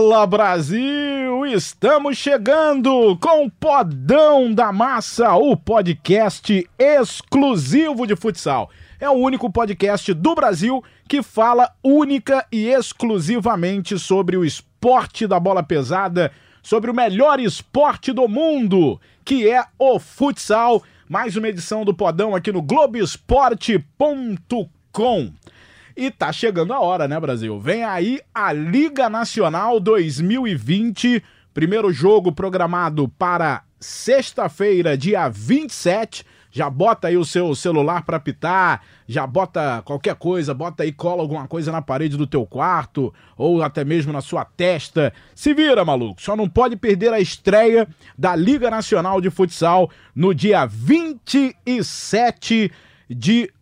Fala Brasil! Estamos chegando com o Podão da Massa, o podcast exclusivo de futsal. É o único podcast do Brasil que fala única e exclusivamente sobre o esporte da bola pesada, sobre o melhor esporte do mundo, que é o futsal. Mais uma edição do Podão aqui no Globoesporte.com. E tá chegando a hora, né, Brasil? Vem aí a Liga Nacional 2020. Primeiro jogo programado para sexta-feira, dia 27. Já bota aí o seu celular para pitar, já bota qualquer coisa, bota aí, cola alguma coisa na parede do teu quarto ou até mesmo na sua testa. Se vira, maluco. Só não pode perder a estreia da Liga Nacional de Futsal no dia 27 de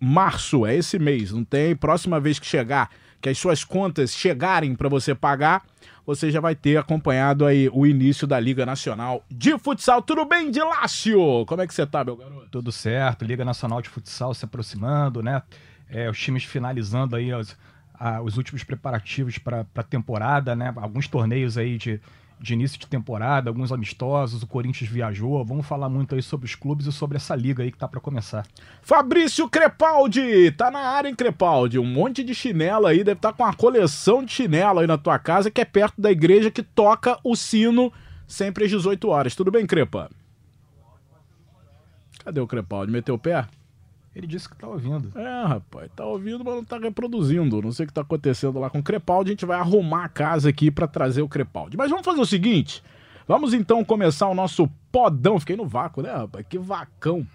março. É esse mês, não tem? Próxima vez que chegar, que as suas contas chegarem para você pagar, você já vai ter acompanhado aí o início da Liga Nacional de Futsal. Tudo bem, Dilácio? Como é que você tá, meu garoto? Tudo certo, Liga Nacional de Futsal se aproximando, né? É, os times finalizando aí os, a, os últimos preparativos para a temporada, né? Alguns torneios aí de de início de temporada, alguns amistosos, o Corinthians viajou. Vamos falar muito aí sobre os clubes e sobre essa liga aí que tá para começar. Fabrício Crepaldi, tá na área, hein, Crepaldi? Um monte de chinelo aí, deve estar tá com uma coleção de chinelo aí na tua casa, que é perto da igreja que toca o sino sempre às 18 horas. Tudo bem, Crepa? Cadê o Crepaldi? Meteu o pé? Ele disse que tá ouvindo. É, rapaz, tá ouvindo, mas não tá reproduzindo. Não sei o que tá acontecendo lá com o Crepaldi. A gente vai arrumar a casa aqui para trazer o Crepaldi. Mas vamos fazer o seguinte. Vamos então começar o nosso podão. Fiquei no vácuo, né, rapaz? Que vacão.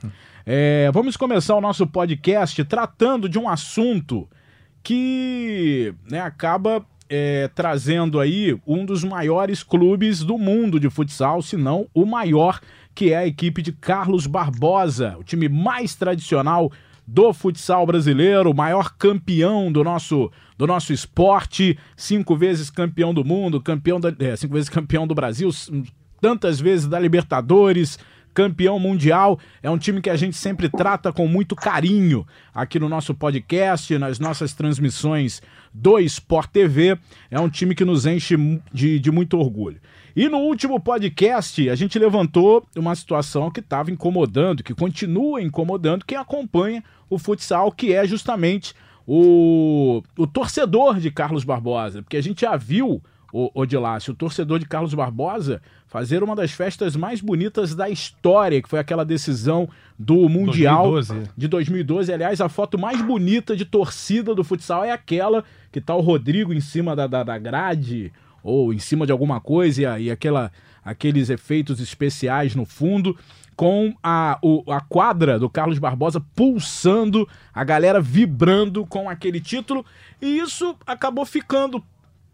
É, vamos começar o nosso podcast tratando de um assunto que né, acaba é, trazendo aí um dos maiores clubes do mundo de futsal, se não o maior que é a equipe de Carlos Barbosa, o time mais tradicional do futsal brasileiro, o maior campeão do nosso do nosso esporte, cinco vezes campeão do mundo, campeão da, é, cinco vezes campeão do Brasil, tantas vezes da Libertadores, campeão mundial. É um time que a gente sempre trata com muito carinho aqui no nosso podcast, nas nossas transmissões do Sport TV. É um time que nos enche de, de muito orgulho. E no último podcast, a gente levantou uma situação que estava incomodando, que continua incomodando quem acompanha o futsal, que é justamente o, o torcedor de Carlos Barbosa. Porque a gente já viu, o, o o torcedor de Carlos Barbosa fazer uma das festas mais bonitas da história, que foi aquela decisão do Mundial 2012. de 2012. Aliás, a foto mais bonita de torcida do futsal é aquela que tá o Rodrigo em cima da, da, da grade ou em cima de alguma coisa e, aquela, aqueles efeitos especiais no fundo, com a, o, a quadra do Carlos Barbosa pulsando, a galera vibrando com aquele título, e isso acabou ficando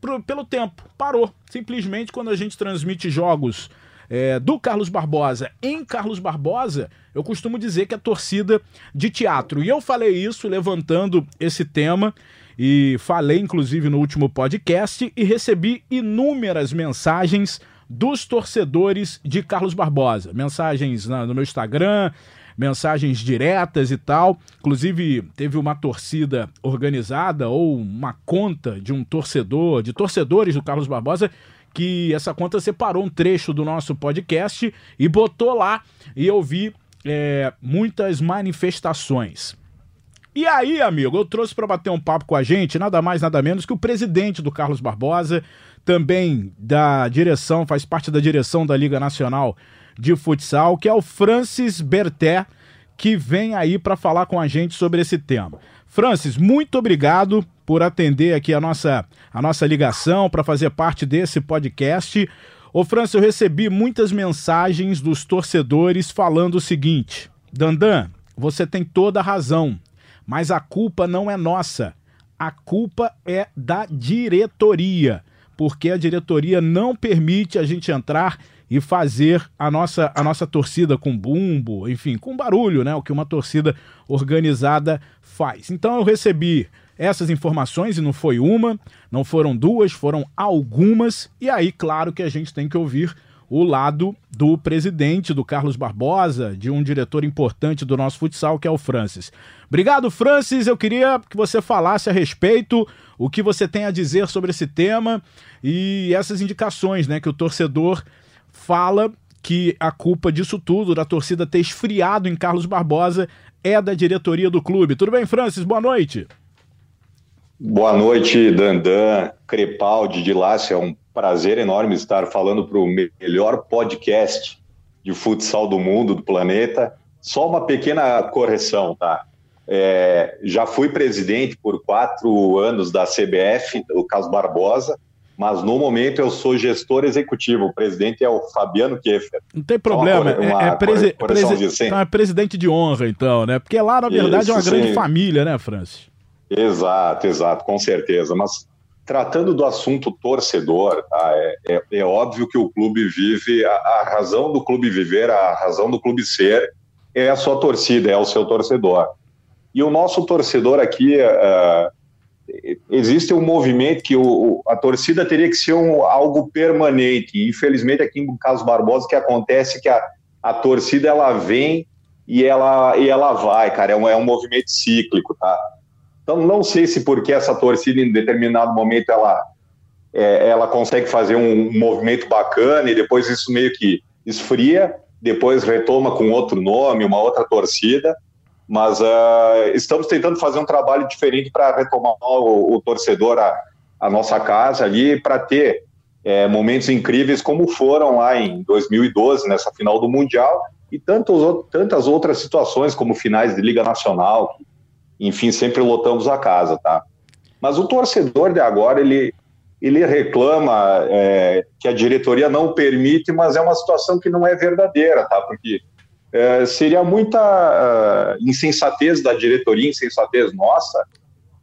pro, pelo tempo, parou. Simplesmente quando a gente transmite jogos é, do Carlos Barbosa em Carlos Barbosa, eu costumo dizer que é torcida de teatro. E eu falei isso levantando esse tema e falei, inclusive, no último podcast e recebi inúmeras mensagens dos torcedores de Carlos Barbosa. Mensagens no meu Instagram, mensagens diretas e tal. Inclusive, teve uma torcida organizada ou uma conta de um torcedor, de torcedores do Carlos Barbosa, que essa conta separou um trecho do nosso podcast e botou lá e eu vi é, muitas manifestações. E aí, amigo, eu trouxe para bater um papo com a gente, nada mais, nada menos que o presidente do Carlos Barbosa, também da direção, faz parte da direção da Liga Nacional de Futsal, que é o Francis Berté, que vem aí para falar com a gente sobre esse tema. Francis, muito obrigado por atender aqui a nossa, a nossa ligação, para fazer parte desse podcast. Ô, Francis, eu recebi muitas mensagens dos torcedores falando o seguinte: Dandan, você tem toda a razão. Mas a culpa não é nossa. A culpa é da diretoria, porque a diretoria não permite a gente entrar e fazer a nossa, a nossa torcida com bumbo, enfim, com barulho, né? O que uma torcida organizada faz. Então eu recebi essas informações e não foi uma, não foram duas, foram algumas. E aí, claro que a gente tem que ouvir o lado do presidente, do Carlos Barbosa, de um diretor importante do nosso futsal, que é o Francis. Obrigado, Francis. Eu queria que você falasse a respeito o que você tem a dizer sobre esse tema e essas indicações, né, que o torcedor fala que a culpa disso tudo, da torcida ter esfriado em Carlos Barbosa, é da diretoria do clube. Tudo bem, Francis? Boa noite. Boa noite, Dandan, Crepaldi, de Lácia. É um prazer enorme estar falando para o melhor podcast de futsal do mundo, do planeta. Só uma pequena correção, tá? É, já fui presidente por quatro anos da CBF, o Carlos Barbosa, mas no momento eu sou gestor executivo. O presidente é o Fabiano Keffer. Não tem problema, uma, uma é, é, presi presi então é presidente de honra, então, né? Porque lá, na verdade, Isso, é uma sim. grande família, né, Francis? Exato, exato, com certeza. Mas tratando do assunto torcedor, tá, é, é, é, óbvio que o clube vive, a, a, razão do clube viver, a razão do clube ser, é a sua torcida, é o seu torcedor. E o nosso torcedor aqui, uh, existe um movimento que o, a torcida teria que ser um, algo permanente. Infelizmente, aqui em Caso Barbosa, que acontece que a, a torcida ela vem e ela, e ela vai, cara, é um, é um movimento cíclico, tá? Então, não sei se porque essa torcida, em determinado momento, ela, é, ela consegue fazer um movimento bacana e depois isso meio que esfria, depois retoma com outro nome, uma outra torcida. Mas uh, estamos tentando fazer um trabalho diferente para retomar o, o, torcedor a, a nossa casa ali, para ter é, momentos incríveis como foram lá em 2012, nessa final do Mundial, e tantos, tantas outras situações, como finais de Liga Nacional, que enfim, sempre lotamos a casa, tá? Mas o torcedor de agora, ele, ele reclama é, que a diretoria não permite, mas é uma situação que não é verdadeira, tá? Porque é, seria muita uh, insensatez da diretoria, insensatez nossa,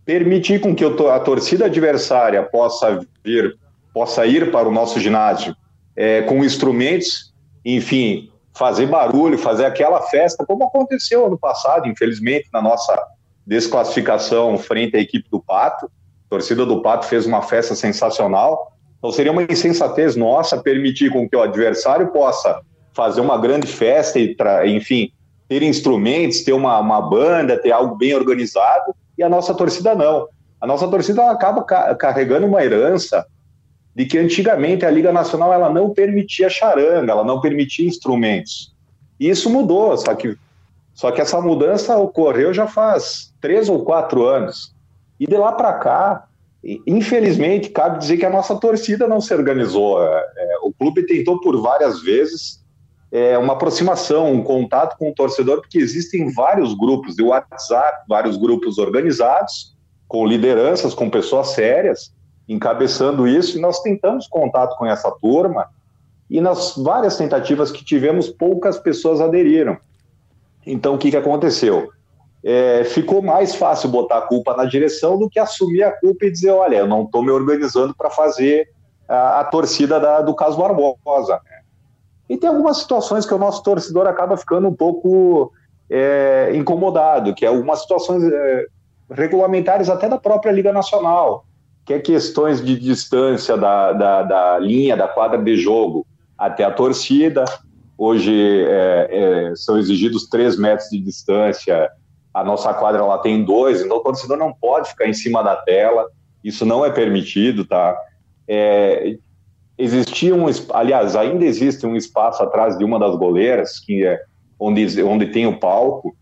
permitir com que a torcida adversária possa vir, possa ir para o nosso ginásio é, com instrumentos, enfim, fazer barulho, fazer aquela festa, como aconteceu ano passado, infelizmente, na nossa desclassificação frente à equipe do Pato. A torcida do Pato fez uma festa sensacional. Então seria uma insensatez nossa permitir com que o adversário possa fazer uma grande festa e, enfim, ter instrumentos, ter uma, uma banda, ter algo bem organizado, e a nossa torcida não. A nossa torcida acaba carregando uma herança de que antigamente a Liga Nacional ela não permitia charanga, ela não permitia instrumentos. E isso mudou, só que só que essa mudança ocorreu já faz três ou quatro anos. E de lá para cá, infelizmente, cabe dizer que a nossa torcida não se organizou. É, é, o clube tentou por várias vezes é, uma aproximação, um contato com o torcedor, porque existem vários grupos de WhatsApp, vários grupos organizados, com lideranças, com pessoas sérias, encabeçando isso, e nós tentamos contato com essa turma, e nas várias tentativas que tivemos, poucas pessoas aderiram. Então, o que, que aconteceu? É, ficou mais fácil botar a culpa na direção do que assumir a culpa e dizer: olha, eu não estou me organizando para fazer a, a torcida da, do caso Barbosa. E tem algumas situações que o nosso torcedor acaba ficando um pouco é, incomodado, que é algumas situações é, regulamentares até da própria Liga Nacional, que é questões de distância da, da, da linha da quadra de jogo até a torcida, Hoje é, é, são exigidos três metros de distância, a nossa quadra lá tem dois, então o torcedor não pode ficar em cima da tela, isso não é permitido, tá? É, existia um, aliás, ainda existe um espaço atrás de uma das goleiras, que é onde, onde tem o palco,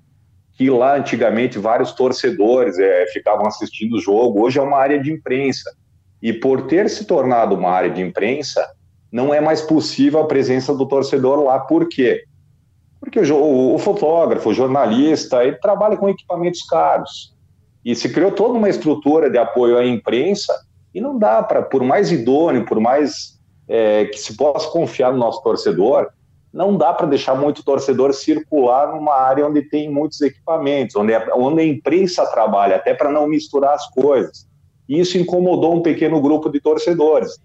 que lá antigamente vários torcedores é, ficavam assistindo o jogo, hoje é uma área de imprensa. E por ter se tornado uma área de imprensa, não é mais possível a presença do torcedor lá. Por quê? Porque o, o, fotógrafo, o jornalista, ele trabalha com equipamentos caros. E se criou toda uma estrutura de apoio à imprensa e não dá para, por mais idôneo, por mais é, que se possa confiar no nosso torcedor, não dá para deixar muito torcedor circular numa área onde tem muitos equipamentos, onde a, onde a imprensa trabalha, até para não misturar as coisas. E isso incomodou um pequeno grupo de torcedores.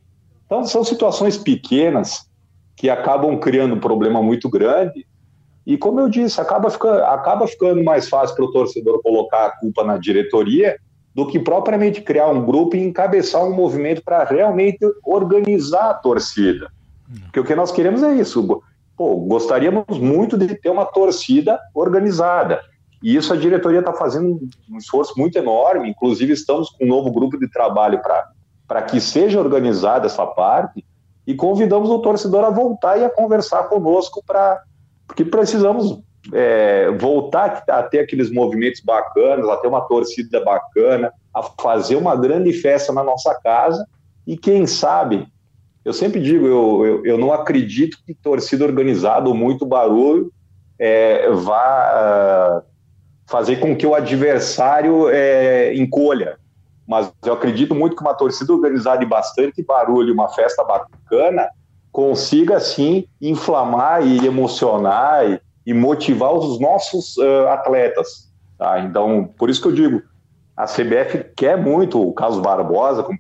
Então, são situações pequenas que acabam criando um problema muito grande. E, como eu disse, acaba ficando, acaba ficando mais fácil para o torcedor colocar a culpa na diretoria do que propriamente criar um grupo e encabeçar um movimento para realmente organizar a torcida. Porque o que nós queremos é isso. Pô, gostaríamos muito de ter uma torcida organizada. E isso a diretoria está fazendo um esforço muito enorme. Inclusive, estamos com um novo grupo de trabalho para que seja organizada essa parte. E convidamos o torcedor a voltar e a conversar conosco, pra, porque precisamos é, voltar a ter aqueles movimentos bacanas, a ter uma torcida bacana, a fazer uma grande festa na nossa casa. E quem sabe, eu sempre digo, eu, eu, eu não acredito que torcida organizada ou muito barulho é, vá fazer com que o adversário é, encolha. Mas eu acredito muito que uma torcida organizada e bastante barulho, uma festa bacana, consiga sim inflamar e emocionar e, e motivar os nossos uh, atletas. Tá? Então, por isso que eu digo, a CBF quer muito o Carlos Barbosa, como,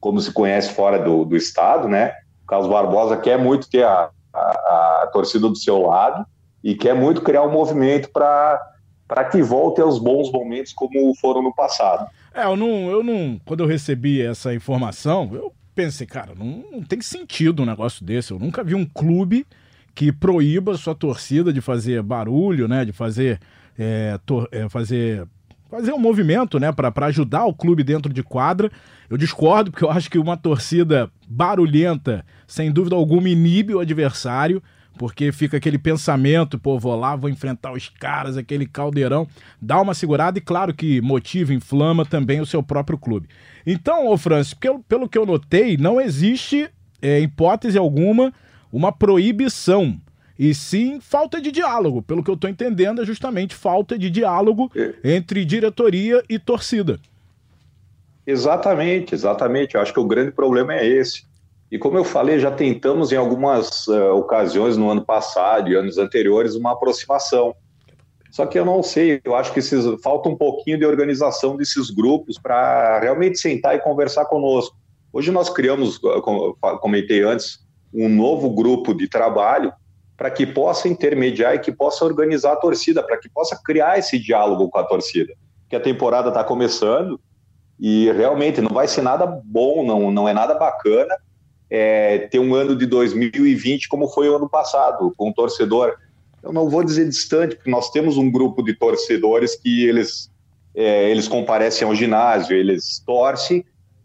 como se conhece fora do, do, estado, né? O Carlos Barbosa quer muito ter a, a, a torcida do seu lado e quer muito criar um movimento para que volte aos bons momentos como foram no passado. É, eu não, eu não. Quando eu recebi essa informação, eu pensei, cara, não, não tem sentido um negócio desse. Eu nunca vi um clube que proíba sua torcida de fazer barulho, né? De fazer. É, tor é, fazer fazer um movimento, né, para ajudar o clube dentro de quadra. Eu discordo, porque eu acho que uma torcida barulhenta, sem dúvida alguma, inibe o adversário porque fica aquele pensamento, pô, vou lá, vou enfrentar os caras, aquele caldeirão, dá uma segurada e claro que motiva, inflama também o seu próprio clube. Então, ô Francis, pelo, pelo que eu notei, não existe, é, hipótese alguma, uma proibição, e sim falta de diálogo. Pelo que eu estou entendendo, é justamente falta de diálogo entre diretoria e torcida. Exatamente, exatamente. Eu acho que o grande problema é esse. E como eu falei, já tentamos em algumas uh, ocasiões no ano passado e anos anteriores uma aproximação. Só que eu não sei, eu acho que esses, falta um pouquinho de organização desses grupos para realmente sentar e conversar conosco. Hoje nós criamos, como eu comentei antes, um novo grupo de trabalho para que possa intermediar e que possa organizar a torcida, para que possa criar esse diálogo com a torcida. Que a temporada está começando e realmente não vai ser nada bom, não, não é nada bacana é, ter um ano de 2020 como foi o ano passado, com um torcedor. Eu não vou dizer distante, porque nós temos um grupo de torcedores que eles, é, eles comparecem ao ginásio, eles torcem,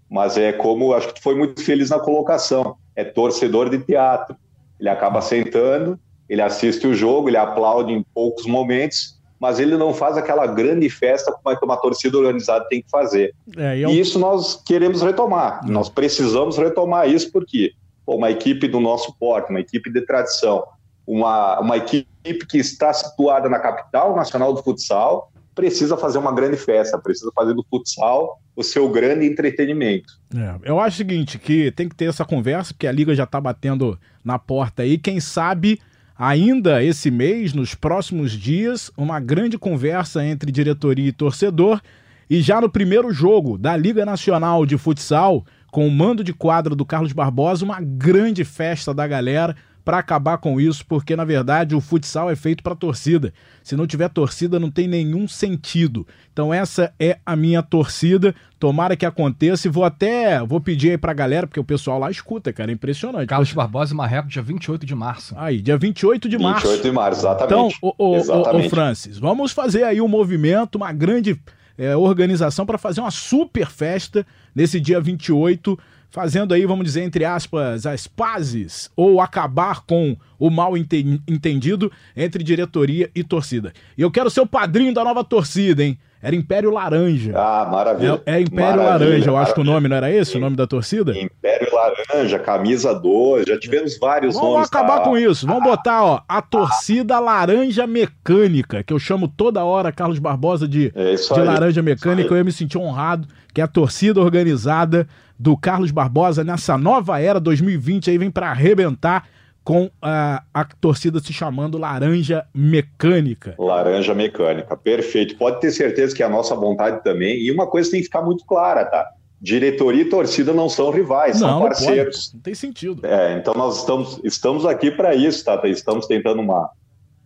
mas é como, acho que foi muito feliz na colocação, é torcedor de teatro. Ele acaba sentando, ele assiste o jogo, ele aplaude em poucos momentos, mas ele não faz aquela grande festa como é que uma torcida organizada tem que fazer. É, eu... E isso nós queremos retomar. Hum. Nós precisamos retomar isso porque pô, uma equipe do nosso porte, uma equipe de tradição, uma, uma equipe que está situada na capital nacional do futsal, precisa fazer uma grande festa, precisa fazer do futsal o seu grande entretenimento. É, eu acho o seguinte, que tem que ter essa conversa, porque a liga já está batendo na porta aí, quem sabe Ainda esse mês, nos próximos dias, uma grande conversa entre diretoria e torcedor. E já no primeiro jogo da Liga Nacional de Futsal, com o mando de quadra do Carlos Barbosa, uma grande festa da galera para acabar com isso, porque na verdade o futsal é feito para torcida. Se não tiver torcida, não tem nenhum sentido. Então essa é a minha torcida. Tomara que aconteça e vou até vou pedir aí pra galera, porque o pessoal lá escuta, cara, é impressionante. Carlos Barbosa e Marreco, dia 28 de março. Aí, dia 28 de 28 março. 28 de março, exatamente. Então, o, o, exatamente. o, o Francis, vamos fazer aí um movimento, uma grande é, organização para fazer uma super festa nesse dia 28 fazendo aí, vamos dizer, entre aspas, as pazes ou acabar com o mal entendido entre diretoria e torcida. E eu quero ser o padrinho da nova torcida, hein? Era Império Laranja. Ah, maravilha. É, é Império maravilha, Laranja, eu maravilha. acho que o nome não era esse, o nome da torcida? Império Laranja, camisa 2, já tivemos vários vamos nomes. Vamos acabar tá? com isso, vamos botar, ó, a torcida Laranja Mecânica, que eu chamo toda hora Carlos Barbosa de, é de Laranja Mecânica, eu ia me sentir honrado, que é a torcida organizada do Carlos Barbosa nessa nova era 2020 aí vem para arrebentar com a, a torcida se chamando Laranja Mecânica. Laranja Mecânica, perfeito. Pode ter certeza que é a nossa vontade também. E uma coisa tem que ficar muito clara, tá? Diretoria e torcida não são rivais, não, são parceiros. Não, não, tem sentido. É, então nós estamos, estamos aqui para isso, tá? Estamos tentando uma.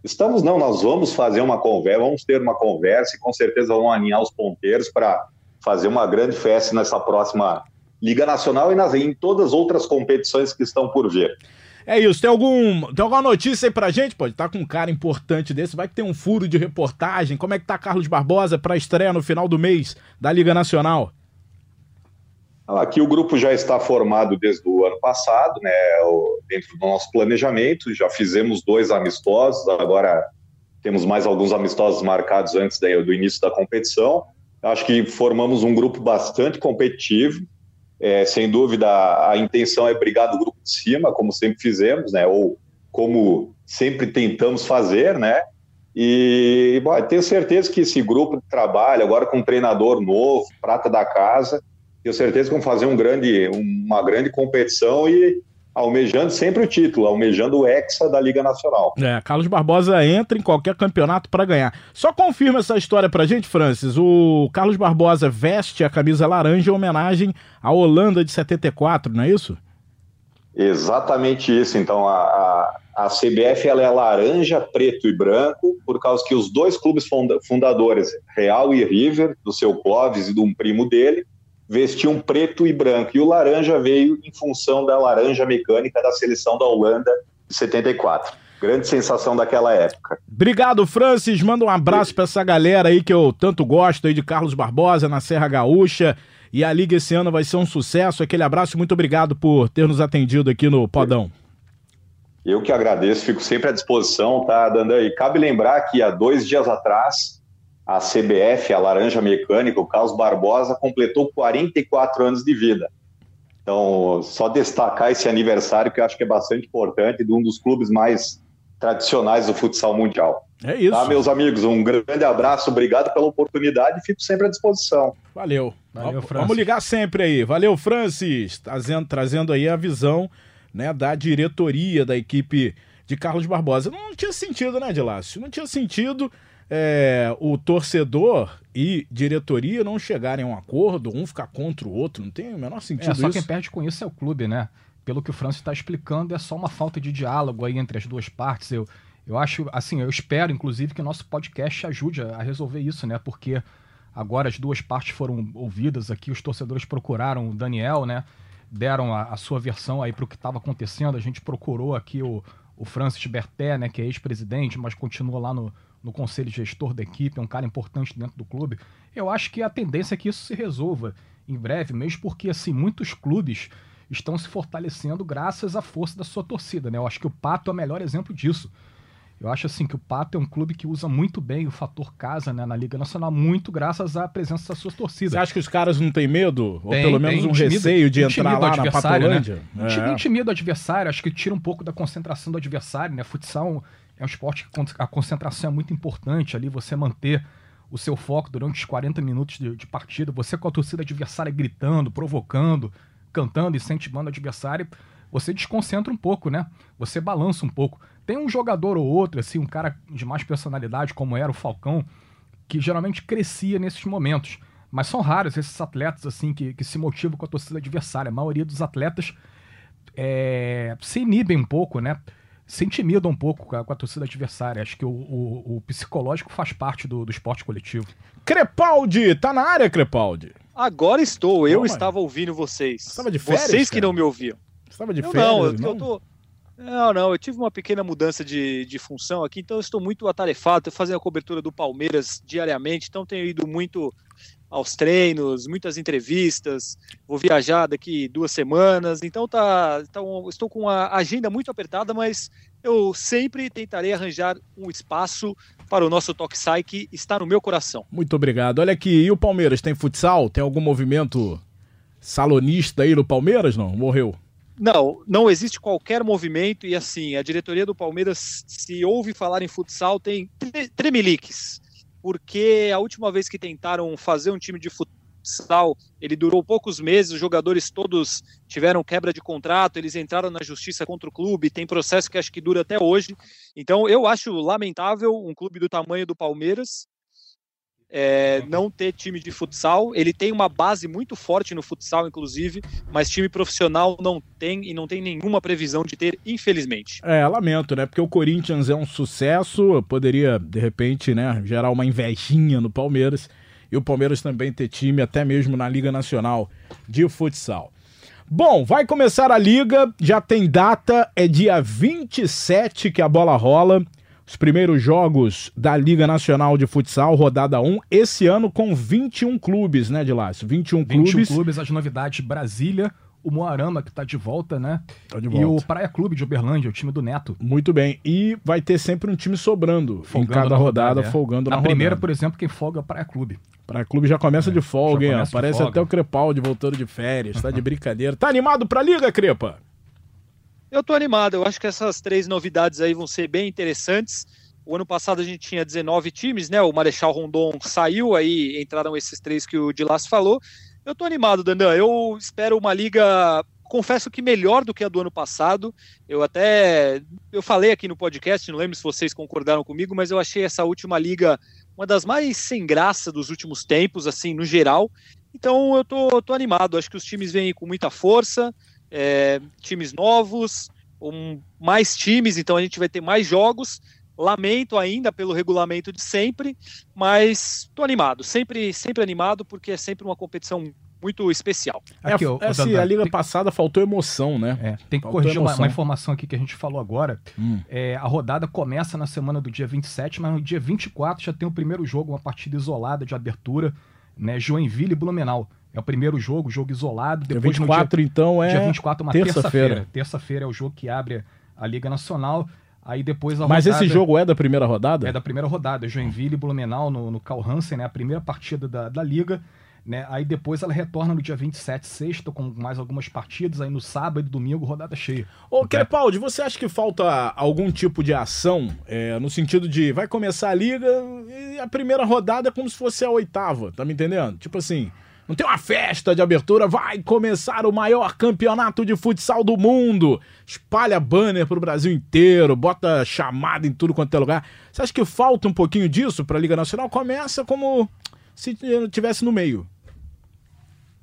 Estamos não, nós vamos fazer uma conversa, vamos ter uma conversa e com certeza vamos alinhar os ponteiros para fazer uma grande festa nessa próxima Liga Nacional e nas, em todas as outras competições que estão por vir. É isso. Tem, algum, tem alguma notícia aí pra gente? Pode estar tá com um cara importante desse. Vai que tem um furo de reportagem. Como é que tá Carlos Barbosa pra estreia no final do mês da Liga Nacional? Aqui o grupo já está formado desde o ano passado, né? Dentro do nosso planejamento. Já fizemos dois amistosos, agora temos mais alguns amistosos marcados antes do início da competição. Acho que formamos um grupo bastante competitivo. É, sem dúvida, a intenção é brigar do grupo de cima, como sempre fizemos, né? Ou como sempre tentamos fazer, né? E bom, tenho certeza que esse grupo de trabalho, agora com um treinador novo, prata da casa, tenho certeza que vão fazer um grande, uma grande competição e almejando sempre o título, almejando o Hexa da Liga Nacional. É, Carlos Barbosa entra em qualquer campeonato para ganhar. Só confirma essa história pra gente, Francis. O Carlos Barbosa veste a camisa laranja em homenagem à Holanda de 74, não é isso? Exatamente isso. Então, a, a, a CBF ela é laranja, preto e branco, por causa que os dois clubes fundadores, Real e River, do seu Clóvis e de um primo dele, vestiam preto e branco. E o laranja veio em função da laranja mecânica da seleção da Holanda de 74. Grande sensação daquela época. Obrigado, Francis. Manda um abraço para essa galera aí que eu tanto gosto aí de Carlos Barbosa na Serra Gaúcha. E a Liga esse ano vai ser um sucesso. Aquele abraço, muito obrigado por ter nos atendido aqui no Podão. Eu que agradeço, fico sempre à disposição, tá, Dandan? E cabe lembrar que há dois dias atrás a CBF, a Laranja Mecânica, o Carlos Barbosa, completou 44 anos de vida. Então, só destacar esse aniversário que eu acho que é bastante importante, de um dos clubes mais tradicionais do futsal mundial. É isso. Tá, meus amigos, um grande abraço, obrigado pela oportunidade e fico sempre à disposição. Valeu. Valeu, Francis. Vamos ligar sempre aí. Valeu, Francis, trazendo, trazendo aí a visão né, da diretoria da equipe de Carlos Barbosa. Não tinha sentido, né, Dilácio? Não tinha sentido é, o torcedor e diretoria não chegarem a um acordo, um ficar contra o outro, não tem o menor sentido é, só isso. quem perde com isso é o clube, né? Pelo que o Francis está explicando, é só uma falta de diálogo aí entre as duas partes. Eu, eu acho, assim, eu espero, inclusive, que nosso podcast ajude a resolver isso, né? Porque agora as duas partes foram ouvidas aqui, os torcedores procuraram o Daniel, né? Deram a, a sua versão aí para o que estava acontecendo. A gente procurou aqui o, o Francis Berté, né? Que é ex-presidente, mas continua lá no, no conselho gestor da equipe, é um cara importante dentro do clube. Eu acho que a tendência é que isso se resolva em breve, mesmo porque assim muitos clubes estão se fortalecendo graças à força da sua torcida, né? Eu acho que o Pato é o melhor exemplo disso. Eu acho assim que o Pato é um clube que usa muito bem o fator casa né, na Liga Nacional, muito graças à presença das suas torcidas. Você acha que os caras não têm medo? Tem, ou pelo menos um intimida, receio de entrar lá na Patolândia? Né? É. Intimida o adversário, acho que tira um pouco da concentração do adversário, né? Futsal é um esporte que a concentração é muito importante ali, você manter o seu foco durante os 40 minutos de, de partida, você com a torcida adversária gritando, provocando, cantando, incentivando o adversário, você desconcentra um pouco, né? Você balança um pouco. Tem um jogador ou outro, assim, um cara de mais personalidade, como era o Falcão, que geralmente crescia nesses momentos. Mas são raros esses atletas, assim, que, que se motivam com a torcida adversária. A maioria dos atletas é, se inibem um pouco, né? Se intimida um pouco com a, com a torcida adversária. Acho que o, o, o psicológico faz parte do, do, esporte coletivo. Crepaldi, tá na área, Crepaldi. Agora estou, eu estava ouvindo vocês. Você estava de férias? Vocês que não me ouviam. Você estava de eu férias? Não, eu, eu tô. Não, não, eu tive uma pequena mudança de, de função aqui, então eu estou muito atarefado, fazendo a cobertura do Palmeiras diariamente, então tenho ido muito aos treinos, muitas entrevistas. Vou viajar daqui duas semanas, então tá, um, estou com a agenda muito apertada, mas eu sempre tentarei arranjar um espaço para o nosso Talk Sai que está no meu coração. Muito obrigado. Olha aqui, e o Palmeiras tem futsal? Tem algum movimento salonista aí no Palmeiras? Não, morreu. Não, não existe qualquer movimento e assim, a diretoria do Palmeiras, se ouve falar em futsal, tem tremeliques porque a última vez que tentaram fazer um time de futsal, ele durou poucos meses, os jogadores todos tiveram quebra de contrato, eles entraram na justiça contra o clube, tem processo que acho que dura até hoje. Então eu acho lamentável um clube do tamanho do Palmeiras é, não ter time de futsal. Ele tem uma base muito forte no futsal, inclusive, mas time profissional não tem e não tem nenhuma previsão de ter, infelizmente. É, lamento, né? Porque o Corinthians é um sucesso, poderia, de repente, né, gerar uma invejinha no Palmeiras. E o Palmeiras também ter time, até mesmo na Liga Nacional de Futsal. Bom, vai começar a liga, já tem data, é dia 27 que a bola rola. Os primeiros jogos da Liga Nacional de Futsal, rodada 1, esse ano com 21 clubes, né, Dilácio? 21, 21 clubes. 21 clubes, as novidades Brasília, o Moarama, que está de volta, né? Tá de volta. E o Praia Clube de Uberlândia, o time do Neto. Muito bem. E vai ter sempre um time sobrando folgando em cada rodada, rodada é. folgando na, na primeira, rodada. por exemplo, quem folga é o Praia Clube. Praia Clube já começa é, de folga, hein? Aparece até o Crepaldi voltando de férias, tá de brincadeira. Tá animado pra liga, Crepa? Eu tô animado. Eu acho que essas três novidades aí vão ser bem interessantes. O ano passado a gente tinha 19 times, né? O Marechal Rondon saiu, aí entraram esses três que o Dilas falou. Eu tô animado, Dandan. Eu espero uma liga, confesso que melhor do que a do ano passado. Eu até eu falei aqui no podcast, não lembro se vocês concordaram comigo, mas eu achei essa última liga uma das mais sem graça dos últimos tempos, assim, no geral. Então eu tô, tô animado. Acho que os times vêm com muita força, é, times novos, um, mais times, então a gente vai ter mais jogos. Lamento ainda pelo regulamento de sempre, mas estou animado, sempre, sempre animado, porque é sempre uma competição muito especial. Aqui, é, ó, essa, a liga tem... passada faltou emoção, né? É, tem que faltou corrigir uma, uma, informação aqui que a gente falou agora. Hum. É, a rodada começa na semana do dia 27, mas no dia 24 já tem o primeiro jogo, uma partida isolada de abertura, né? Joinville e Blumenau. É o primeiro jogo, jogo isolado. Depois, dia 24, dia, então, é. Dia 24 é uma terça-feira. Terça-feira terça é o jogo que abre a Liga Nacional. Aí depois a Mas rodada... esse jogo é da primeira rodada? É da primeira rodada. Joinville e Blumenau no, no Carl Hansen, né? A primeira partida da, da Liga. Né? Aí depois ela retorna no dia 27, sexta, com mais algumas partidas. Aí no sábado e domingo, rodada cheia. Ô, Crepaldi, você acha que falta algum tipo de ação? É, no sentido de vai começar a Liga e a primeira rodada é como se fosse a oitava, tá me entendendo? Tipo assim não tem uma festa de abertura, vai começar o maior campeonato de futsal do mundo. Espalha banner pro Brasil inteiro, bota chamada em tudo quanto é lugar. Você acha que falta um pouquinho disso para a Liga Nacional? Começa como se tivesse no meio.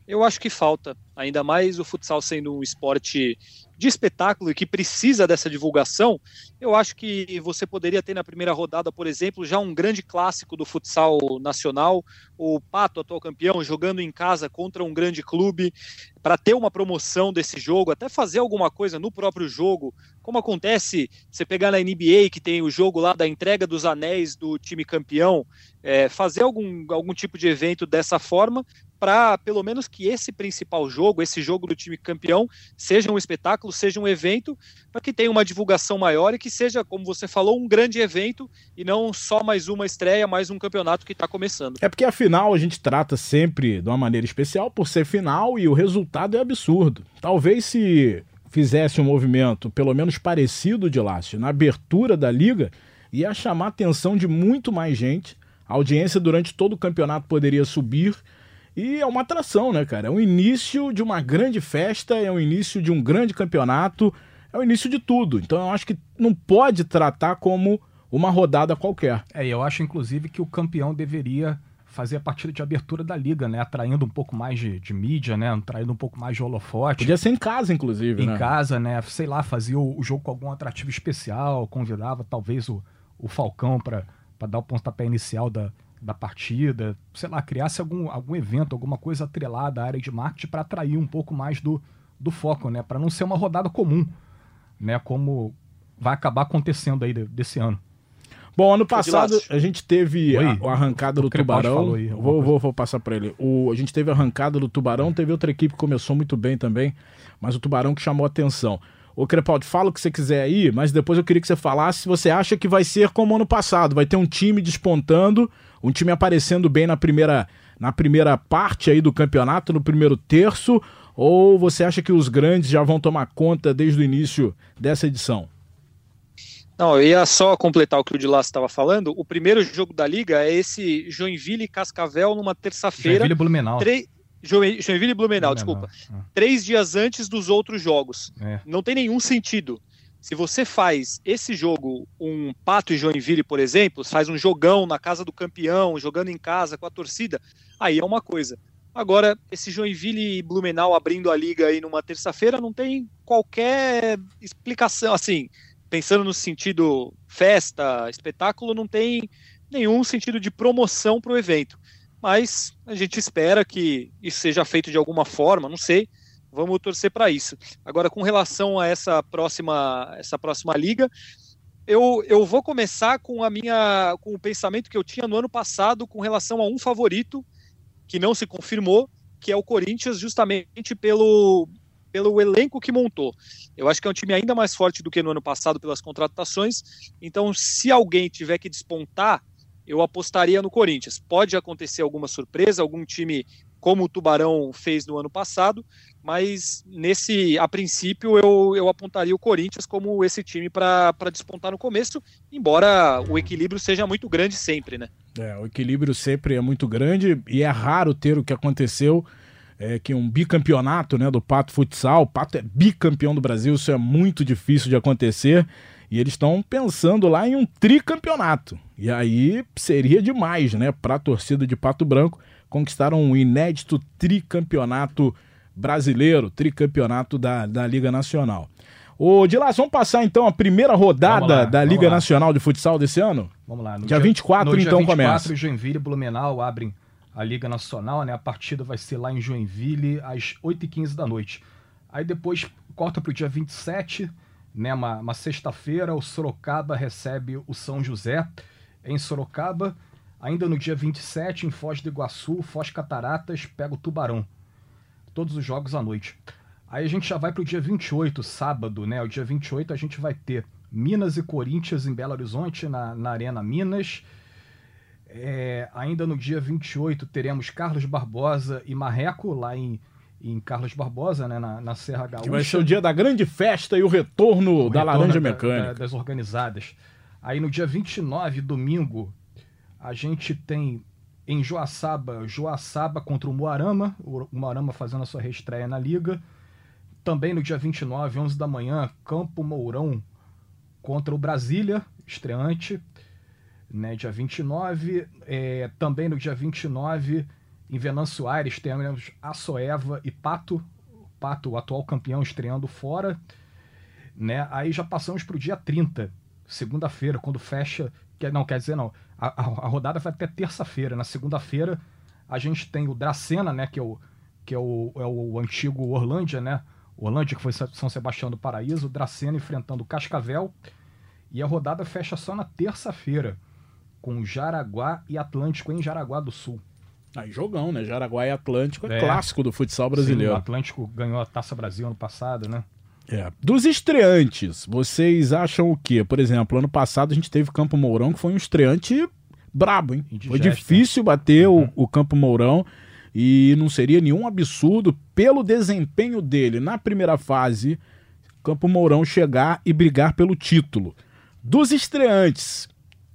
Eu acho que falta, ainda mais o futsal sendo um esporte de espetáculo e que precisa dessa divulgação, eu acho que você poderia ter na primeira rodada, por exemplo, já um grande clássico do futsal nacional, o Pato, atual campeão, jogando em casa contra um grande clube, para ter uma promoção desse jogo, até fazer alguma coisa no próprio jogo, como acontece você pegar na NBA, que tem o jogo lá da entrega dos anéis do time campeão, é, fazer algum, algum tipo de evento dessa forma, para pelo menos que esse principal jogo, esse jogo do time campeão, seja um espetáculo, seja um evento, para que tenha uma divulgação maior e que seja, como você falou, um grande evento e não só mais uma estreia, mais um campeonato que está começando. É porque a final a gente trata sempre de uma maneira especial por ser final e o resultado é absurdo. Talvez se fizesse um movimento pelo menos parecido de Lácio na abertura da liga, ia chamar a atenção de muito mais gente. A audiência durante todo o campeonato poderia subir e é uma atração, né, cara? É o início de uma grande festa, é o início de um grande campeonato, é o início de tudo. Então eu acho que não pode tratar como uma rodada qualquer. É, eu acho inclusive que o campeão deveria fazer a partida de abertura da liga, né? Atraindo um pouco mais de, de mídia, né? Atraindo um pouco mais de holofote. Podia ser em casa, inclusive, em né? Casa, né? Sei lá, fazia o, o, jogo com algum atrativo especial, convidava talvez o, o Falcão para dar o pontapé inicial da, da partida, sei lá, criasse algum, algum evento, alguma coisa atrelada à área de marketing para atrair um pouco mais do, do foco, né? Para não ser uma rodada comum, né? Como vai acabar acontecendo aí desse ano. Bom, ano passado a gente teve a, a, arrancada do Tubarão. Aí, vou, vou, vou, passar para ele. O, a gente teve a arrancada do Tubarão, teve outra equipe que começou muito bem também, mas o Tubarão que chamou a atenção. Ô Crepaldi, fala o que você quiser aí, mas depois eu queria que você falasse se você acha que vai ser como ano passado. Vai ter um time despontando, um time aparecendo bem na primeira, na primeira parte aí do campeonato, no primeiro terço, ou você acha que os grandes já vão tomar conta desde o início dessa edição? Não, eu ia só completar o que o Dilas estava falando. O primeiro jogo da liga é esse Joinville e Cascavel numa terça-feira. Joinville e Blumenau. Joinville e Blumenau, Blumenau. desculpa. Ah. Três dias antes dos outros jogos. É. Não tem nenhum sentido. Se você faz esse jogo, um Pato e Joinville, por exemplo, faz um jogão na casa do campeão, jogando em casa com a torcida, aí é uma coisa. Agora, esse Joinville e Blumenau abrindo a liga aí numa terça-feira não tem qualquer explicação, assim, pensando no sentido festa, espetáculo, não tem nenhum sentido de promoção para o evento. Mas a gente espera que isso seja feito de alguma forma, não sei vamos torcer para isso. Agora, com relação a essa próxima, essa próxima liga, eu, eu vou começar com a minha com o pensamento que eu tinha no ano passado com relação a um favorito que não se confirmou, que é o Corinthians, justamente pelo, pelo elenco que montou. Eu acho que é um time ainda mais forte do que no ano passado pelas contratações. Então, se alguém tiver que despontar, eu apostaria no Corinthians. Pode acontecer alguma surpresa, algum time como o Tubarão fez no ano passado, mas nesse, a princípio, eu, eu apontaria o Corinthians como esse time para despontar no começo, embora o equilíbrio seja muito grande sempre, né? É, o equilíbrio sempre é muito grande e é raro ter o que aconteceu, é, que um bicampeonato né, do Pato Futsal, o Pato é bicampeão do Brasil, isso é muito difícil de acontecer, e eles estão pensando lá em um tricampeonato. E aí seria demais, né, para a torcida de Pato Branco conquistaram um inédito tricampeonato brasileiro, tricampeonato da, da Liga Nacional. Ô, Dilas, vamos passar então a primeira rodada lá, da Liga. Nacional de Futsal desse ano? Vamos lá. No dia, dia 24, no então, dia 24, começa. Joinville e Blumenau abrem a Liga Nacional, né? A partida vai ser lá em Joinville às 8h15 da noite. Aí depois corta para o dia 27, né? Uma, uma sexta-feira, o Sorocaba recebe o São José em Sorocaba. Ainda no dia 27, em Foz do Iguaçu, Foz Cataratas, pega o Tubarão. Todos os jogos à noite. Aí a gente já vai para o dia 28, sábado, né? O dia 28 a gente vai ter Minas e Corinthians em Belo Horizonte, na, na Arena Minas. É, ainda no dia 28 teremos Carlos Barbosa e Marreco lá em, em Carlos Barbosa, né, na, na Serra Gaúcha. Que vai ser o dia da grande festa e o retorno o da retorno Laranja da, Mecânica. Da, das organizadas. Aí no dia 29, domingo, a gente tem em Joaçaba, Joaçaba contra o Moarama, o Moarama fazendo a sua reestreia na liga. Também no dia 29, 11 da manhã, Campo Mourão contra o Brasília, estreante. Né, dia 29. É, também no dia 29, em Venâncio Aires, temos Açoeva e Pato. Pato, o atual campeão, estreando fora. Né? Aí já passamos para o dia 30, segunda-feira, quando fecha. Não, quer dizer, não. A, a, a rodada vai até terça-feira. Na segunda-feira, a gente tem o Dracena, né? Que é o, que é o, é o antigo Orlândia, né? Orlândia, que foi São Sebastião do Paraíso. O Dracena enfrentando o Cascavel. E a rodada fecha só na terça-feira, com Jaraguá e Atlântico em Jaraguá do Sul. Aí jogão, né? Jaraguá e Atlântico é, é clássico do futsal brasileiro. Sim, o Atlântico ganhou a Taça Brasil ano passado, né? É. Dos estreantes, vocês acham o quê? Por exemplo, ano passado a gente teve Campo Mourão, que foi um estreante brabo, hein? Indigesta. Foi difícil bater uhum. o, o Campo Mourão e não seria nenhum absurdo, pelo desempenho dele na primeira fase, Campo Mourão chegar e brigar pelo título. Dos estreantes,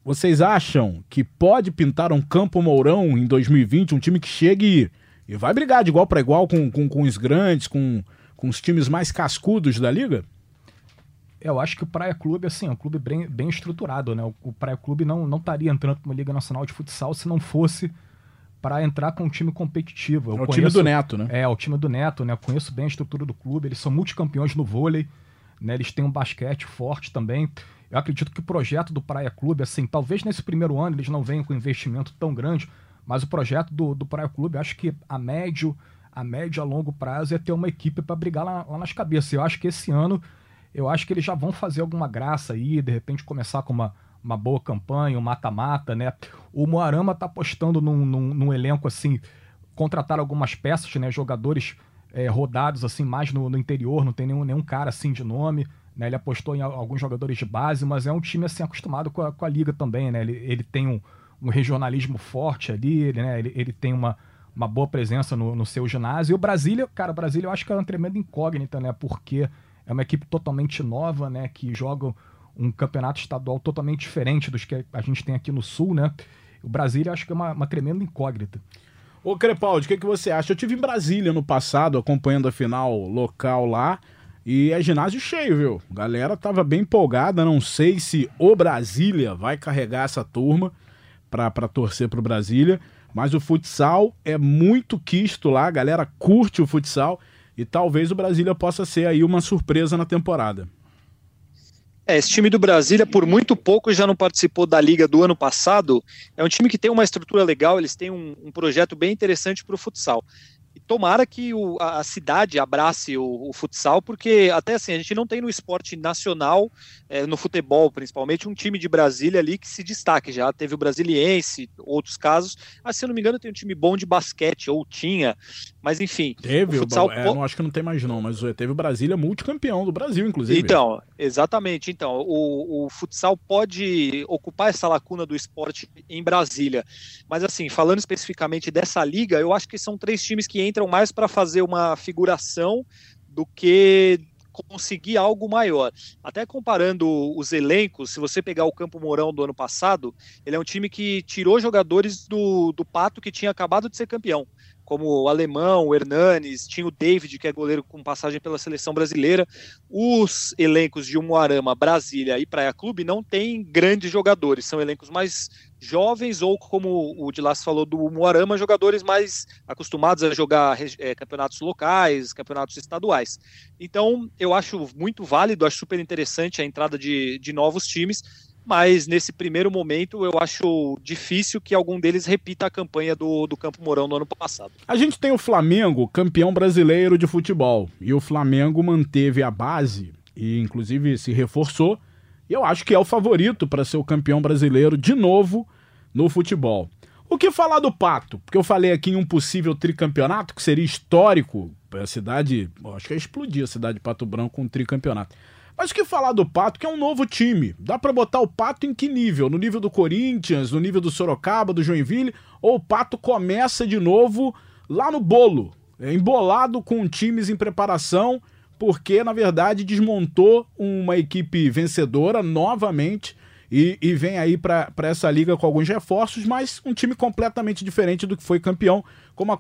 vocês acham que pode pintar um Campo Mourão em 2020, um time que chegue e, vai brigar de igual para igual com, com, com os grandes, com com os times mais cascudos da liga? Eu acho que o Praia Clube, assim, é um clube bem, bem estruturado, né? O, Praia Clube não, não estaria entrando para uma Liga Nacional de Futsal se não fosse para entrar com um time competitivo. Eu é o conheço, time do Neto, né? É, o time do Neto, né? Eu conheço bem a estrutura do clube, eles são multicampeões no vôlei, né? Eles têm um basquete forte também. Eu acredito que o projeto do Praia Clube, assim, talvez nesse primeiro ano eles não venham com investimento tão grande, mas o projeto do, do Praia Clube, acho que a médio a médio a longo prazo é ter uma equipe para brigar lá, lá, nas cabeças. Eu acho que esse ano, eu acho que eles já vão fazer alguma graça aí, de repente começar com uma, uma boa campanha, um mata-mata, né? O Moarama tá apostando num, num, num, elenco assim, contratar algumas peças, né? Jogadores é, rodados assim, mais no, no, interior, não tem nenhum, nenhum cara assim de nome. Né, ele apostou em alguns jogadores de base, mas é um time assim acostumado com a, com a liga também, né? Ele, ele tem um, um regionalismo forte ali, ele, né? ele, ele tem uma, uma boa presença no, no seu ginásio. E o Brasília, cara, o Brasília eu acho que é uma tremenda incógnita, né? Porque é uma equipe totalmente nova, né? Que joga um campeonato estadual totalmente diferente dos que a gente tem aqui no Sul, né? O Brasília acho que é uma, uma tremenda incógnita. Ô Crepaldi, o que, que você acha? Eu tive em Brasília no passado, acompanhando a final local lá, e é ginásio cheio, viu? A galera tava bem empolgada, não sei se o Brasília vai carregar essa turma para torcer pro Brasília, mas o futsal é muito quisto lá, a galera curte o futsal e talvez o Brasília possa ser aí uma surpresa na temporada. É, esse time do Brasília, por muito pouco, já não participou da liga do ano passado. É um time que tem uma estrutura legal, eles têm um, um projeto bem interessante para o futsal. Tomara que o, a, cidade abrace o, o, futsal, porque até assim, a gente não tem no esporte nacional, é, no futebol principalmente, um time de Brasília ali que se destaque. Já teve o Brasiliense, outros casos. Ah, se eu não me engano, tem um time bom de basquete, ou tinha, mas enfim. Teve, o futsal. É, não acho que não tem mais, não, mas teve o Brasília multicampeão do Brasil, inclusive. Então, exatamente. Então, o, o futsal pode ocupar essa lacuna do esporte em Brasília. Mas assim, falando especificamente dessa liga, eu acho que são três times que entram mais para fazer uma figuração do que conseguir algo maior. Até comparando os elencos, se você pegar o Campo Mourão do ano passado, ele é um time que tirou jogadores do, do Pato que tinha acabado de ser campeão como o Alemão, o Hernanes, tinha o David, que é goleiro com passagem pela seleção brasileira. Os elencos de Umuarama, Brasília e Praia Clube não têm grandes jogadores, são elencos mais jovens ou, como o de falou do Umuarama, jogadores mais acostumados a jogar é, campeonatos locais, campeonatos estaduais. Então, eu acho muito válido, acho super interessante a entrada de, de novos times mas nesse primeiro momento eu acho difícil que algum deles repita a campanha do, do Campo Mourão no ano passado. A gente tem o Flamengo, campeão brasileiro de futebol, e o Flamengo manteve a base e inclusive se reforçou, eu acho que é o favorito para ser o campeão brasileiro de novo no futebol. O que falar do Pato? Porque eu falei aqui em um possível tricampeonato, que seria histórico, a cidade, acho que ia explodir a cidade de Pato Branco com um tricampeonato. Mas o que falar do Pato, que é um novo time? Dá para botar o Pato em que nível? No nível do Corinthians, no nível do Sorocaba, do Joinville? Ou o Pato começa de novo lá no bolo, embolado com times em preparação, porque na verdade desmontou uma equipe vencedora novamente e, e vem aí para essa liga com alguns reforços, mas um time completamente diferente do que foi campeão, como, a,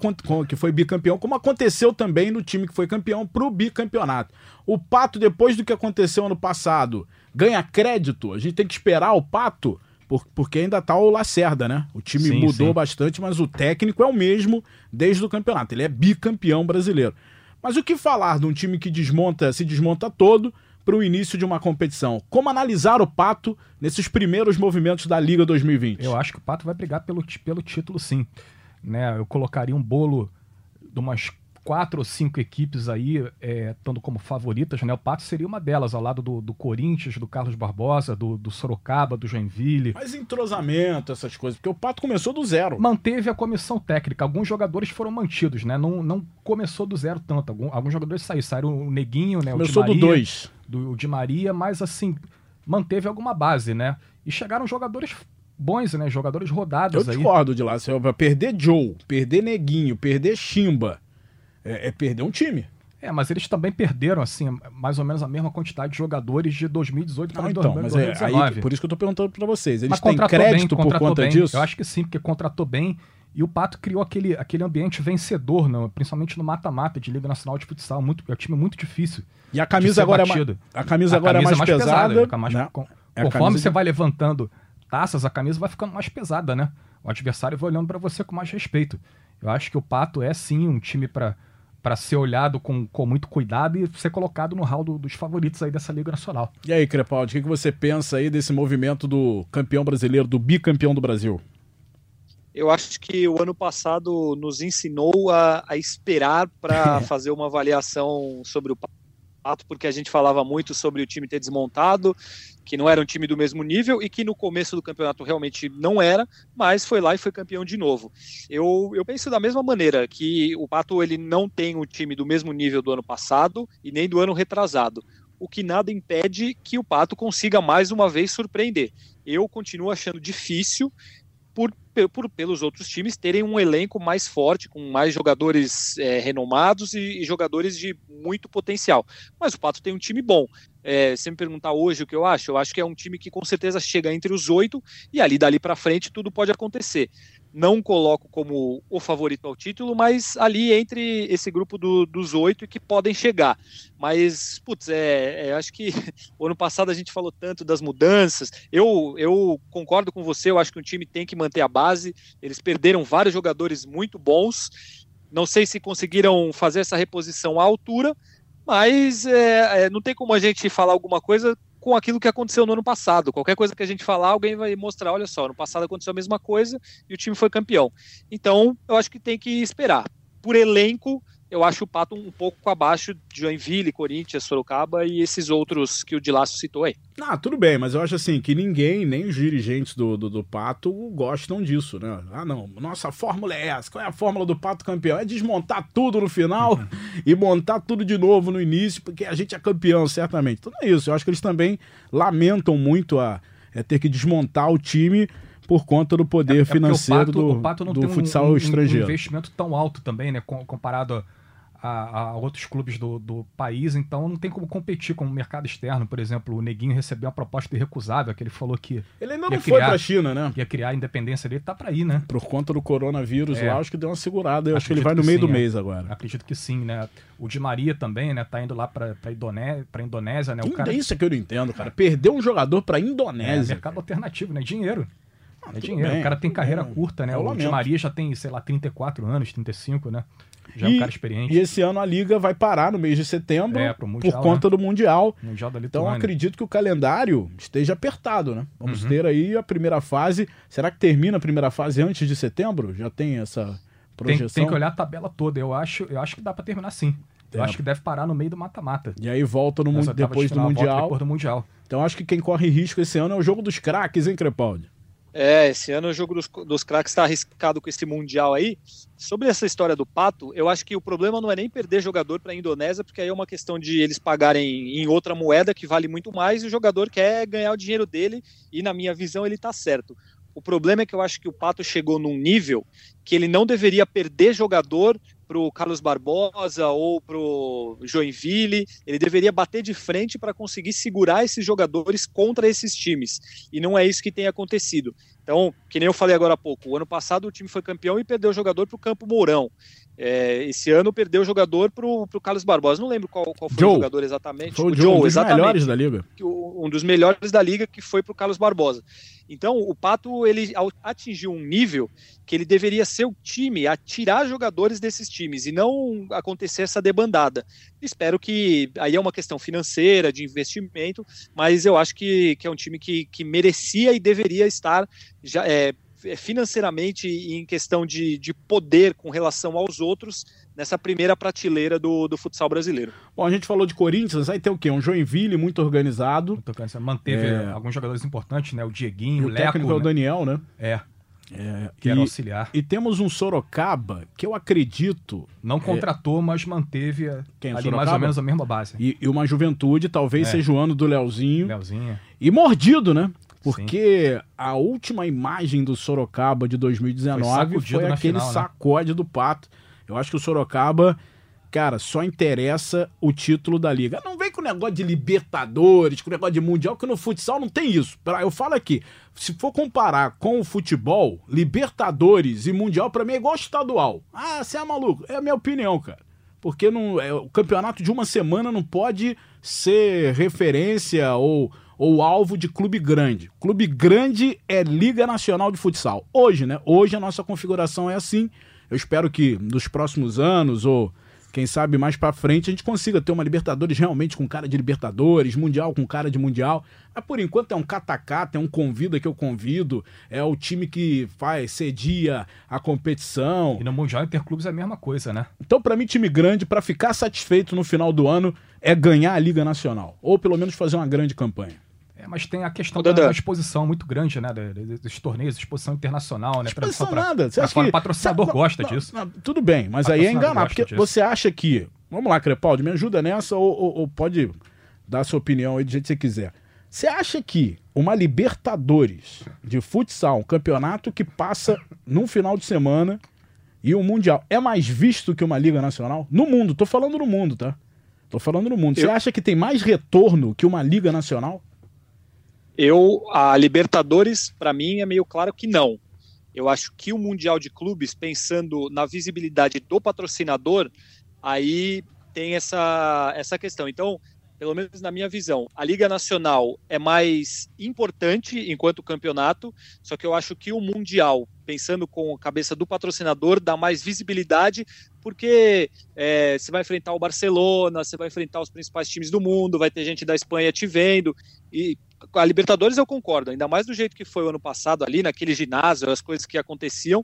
que foi bicampeão, como aconteceu também no time que foi campeão para o bicampeonato. O Pato, depois do que aconteceu ano passado, ganha crédito. A gente tem que esperar o Pato, porque ainda tá o Lacerda, né? O time sim, mudou sim. bastante, mas o técnico é o mesmo desde o campeonato. Ele é bicampeão brasileiro. Mas o que falar de um time que desmonta, se desmonta todo para o início de uma competição. Como analisar o Pato nesses primeiros movimentos da Liga 2020? Eu acho que o Pato vai brigar pelo, pelo título, sim. Né? Eu colocaria um bolo de umas quatro ou cinco equipes aí é, estando como favoritas, né? O Pato seria uma delas, ao lado do, do Corinthians, do Carlos Barbosa, do, do, Sorocaba, do Joinville. Mas entrosamento, essas coisas, porque o Pato começou do zero. Manteve a comissão técnica, alguns jogadores foram mantidos, né? Não, não começou do zero tanto, alguns, alguns jogadores saíram, saíram o Neguinho, né? Começou o Maria, do dois. Do, de Maria, mas assim, manteve alguma base, né? E chegaram jogadores bons, né? Jogadores rodados Eu aí. Eu discordo de lá. Você vai perder Joe, perder Neguinho, perder Chimba é, é perder um time. É, mas eles também perderam, assim, mais ou menos a mesma quantidade de jogadores de 2018 para ah, então, 2019. Mas é, aí, por isso que eu tô perguntando para vocês. Eles têm crédito bem, por conta bem. disso? Eu acho que sim, porque contratou bem. E o Pato criou aquele, aquele ambiente vencedor, não, principalmente no mata-mata de Liga Nacional de Futsal. Muito, é um time muito difícil. E a camisa agora batido. é mais, a camisa agora a camisa é mais, é mais pesada. pesada mais, né? com, é conforme você de... vai levantando taças, a camisa vai ficando mais pesada, né? O adversário vai olhando para você com mais respeito. Eu acho que o Pato é sim um time para para ser olhado com, com muito cuidado e ser colocado no hall do, dos favoritos aí dessa Liga Nacional. E aí, Crepaldi, o que, que você pensa aí desse movimento do campeão brasileiro, do bicampeão do Brasil? Eu acho que o ano passado nos ensinou a, a esperar para fazer uma avaliação sobre o Pato, porque a gente falava muito sobre o time ter desmontado, que não era um time do mesmo nível e que no começo do campeonato realmente não era, mas foi lá e foi campeão de novo. Eu, eu penso da mesma maneira que o Pato ele não tem um time do mesmo nível do ano passado e nem do ano retrasado. O que nada impede que o Pato consiga mais uma vez surpreender. Eu continuo achando difícil por, por, pelos outros times terem um elenco mais forte, com mais jogadores é, renomados e, e, jogadores de muito potencial. Mas o Pato tem um time bom. É, se me perguntar hoje o que eu acho, eu acho que é um time que com certeza chega entre os oito e ali dali para frente tudo pode acontecer não coloco como o favorito ao título, mas ali entre esse grupo do, dos oito que podem chegar. Mas, putz, é, é, acho que o ano passado a gente falou tanto das mudanças. Eu, eu concordo com você, eu acho que o time tem que manter a base. Eles perderam vários jogadores muito bons. Não sei se conseguiram fazer essa reposição à altura, mas é, é, não tem como a gente falar alguma coisa com aquilo que aconteceu no ano passado. Qualquer coisa que a gente falar, alguém vai mostrar, olha só, no passado aconteceu a mesma coisa e o time foi campeão. Então, eu acho que tem que esperar. por elenco, eu acho o Pato um pouco abaixo de Joinville, Corinthians, Sorocaba e esses outros que o Dilaço citou aí. Ah, tudo bem, mas eu acho assim que ninguém, nem os dirigentes do, do, do, Pato, gostam disso, né? Ah, não, nossa fórmula é essa. Qual é a fórmula do Pato campeão? É desmontar tudo no final e montar tudo de novo no início, porque a gente é campeão, certamente. Então não é isso. Eu acho que eles também lamentam muito a é, ter que desmontar o time por conta do poder é, é financeiro o Pato, do, o Pato não do tem futsal um, estrangeiro. Um investimento tão alto também, né? Comparado a a, a, outros clubes do, do país, então não tem como competir com o mercado externo. Por exemplo, o Neguinho recebeu uma proposta irrecusável, que ele falou que. Ele ainda não foi para a China, né? Ia criar a independência dele, tá para ir, né? Por conta do coronavírus é. lá, acho que deu uma segurada. Eu acho que ele vai no meio sim, do é. mês agora. Acredito que sim, né? O Di Maria também, né? Tá indo lá para Indonésia, pra Indonésia, né? O cara... Isso é que eu não entendo, cara. Perdeu um jogador para Indonésia. É, mercado alternativo, né? Dinheiro. Ah, é dinheiro. Bem, o cara tem carreira bem. curta, né? o Di Maria já tem, sei lá, 34 anos, 35, né? Já e, é um cara experiente. E esse ano a liga vai parar no mês de setembro é, mundial, por conta né? do Mundial. mundial então acredito que o calendário esteja apertado, né? Vamos uhum. ter aí a primeira fase. Será que termina a primeira fase antes de setembro? Já tem essa projeção? Tem, tem que olhar a tabela toda. Eu acho, eu acho que dá para terminar sim. Eu é. acho que deve parar no meio do mata-mata. E aí volta no, depois, de final, do mundial. depois do Mundial. Então acho que quem corre risco esse ano é o jogo dos craques, hein, Crepaldi? É, esse ano o jogo dos, dos craques está arriscado com esse Mundial aí. Sobre essa história do Pato, eu acho que o problema não é nem perder jogador para a Indonésia, porque aí é uma questão de eles pagarem em outra moeda que vale muito mais e o jogador quer ganhar o dinheiro dele e, na minha visão, ele está certo. O problema é que eu acho que o Pato chegou num nível que ele não deveria perder jogador para o Carlos Barbosa ou para o Joinville. Ele deveria bater de frente para conseguir segurar esses jogadores contra esses times. E não é isso que tem acontecido. Então, que nem eu falei agora há pouco, o ano passado o time foi campeão e perdeu o jogador para o Campo Mourão. É, esse ano perdeu o jogador para o Carlos Barbosa. Não lembro qual, qual foi Joe. o jogador exatamente. Foi o, o Joe, Joe, um dos melhores da liga. Um dos melhores da liga que foi para o Carlos Barbosa. Então, o Pato ele atingiu um nível que ele deveria ser o time a tirar jogadores desses times e não acontecer essa debandada. Espero que aí é uma questão financeira, de investimento, mas eu acho que, que é um time que, que merecia e deveria estar já, é, é, financeiramente e em questão de, de poder com relação aos outros nessa primeira prateleira do, do futsal brasileiro. Bom, a gente falou de Corinthians, aí tem o quê? Um Joinville muito organizado. Muito organizado. Manteve é... alguns jogadores importantes, né? O Dieguinho, o, o Leco. técnico né? é o né? Daniel, né? É. É, que era e, auxiliar. E temos um Sorocaba que eu acredito. Não é, contratou, é, mas manteve quem, ali mais ou menos a mesma base. E, e uma juventude, talvez é. seja o ano do Leozinho. Leozinho. E mordido, né? Porque Sim. a última imagem do Sorocaba de 2019 foi, foi aquele final, né? sacode do pato. Eu acho que o Sorocaba, cara, só interessa o título da liga. Não vem com o negócio de Libertadores, com o negócio de Mundial, que no futsal não tem isso. Eu falo aqui, se for comparar com o futebol, Libertadores e Mundial, para mim é igual estadual. Ah, você é maluco? É a minha opinião, cara. Porque não, é, o campeonato de uma semana não pode ser referência ou ou alvo de clube grande. Clube grande é Liga Nacional de Futsal. Hoje, né? Hoje a nossa configuração é assim. Eu espero que nos próximos anos ou quem sabe mais para frente a gente consiga ter uma Libertadores realmente com cara de Libertadores, Mundial com cara de Mundial. Mas por enquanto é um catacata, é um convida que eu convido, é o time que faz cedia a competição. E no Mundial Interclubes é a mesma coisa, né? Então para mim time grande para ficar satisfeito no final do ano é ganhar a Liga Nacional, ou pelo menos fazer uma grande campanha. É, mas tem a questão da, da, exposição muito grande, né? Dos torneios, exposição internacional, né? Exposição pra, nada. Você acha que... O patrocinador não, gosta não, disso. Não, tudo bem, mas aí é enganar. Porque disso. você acha que. Vamos lá, Crepaldi, me ajuda nessa ou, ou, ou, pode dar a sua opinião aí do jeito que você quiser. Você acha que uma Libertadores de futsal, um campeonato que passa num final de semana e um Mundial, é mais visto que uma Liga Nacional? No mundo, tô falando no mundo, tá? Tô falando no mundo. Você Eu... acha que tem mais retorno que uma Liga Nacional? Eu, a Libertadores, para mim, é meio claro que não. Eu acho que o Mundial de Clubes, pensando na visibilidade do patrocinador, aí tem essa, essa questão. Então, pelo menos na minha visão, a Liga Nacional é mais importante enquanto campeonato, só que eu acho que o Mundial, pensando com a cabeça do patrocinador, dá mais visibilidade, porque é, você vai enfrentar o Barcelona, você vai enfrentar os principais times do mundo, vai ter gente da Espanha te vendo, e a Libertadores eu concordo, ainda mais do jeito que foi o ano passado ali, naquele ginásio, as coisas que aconteciam,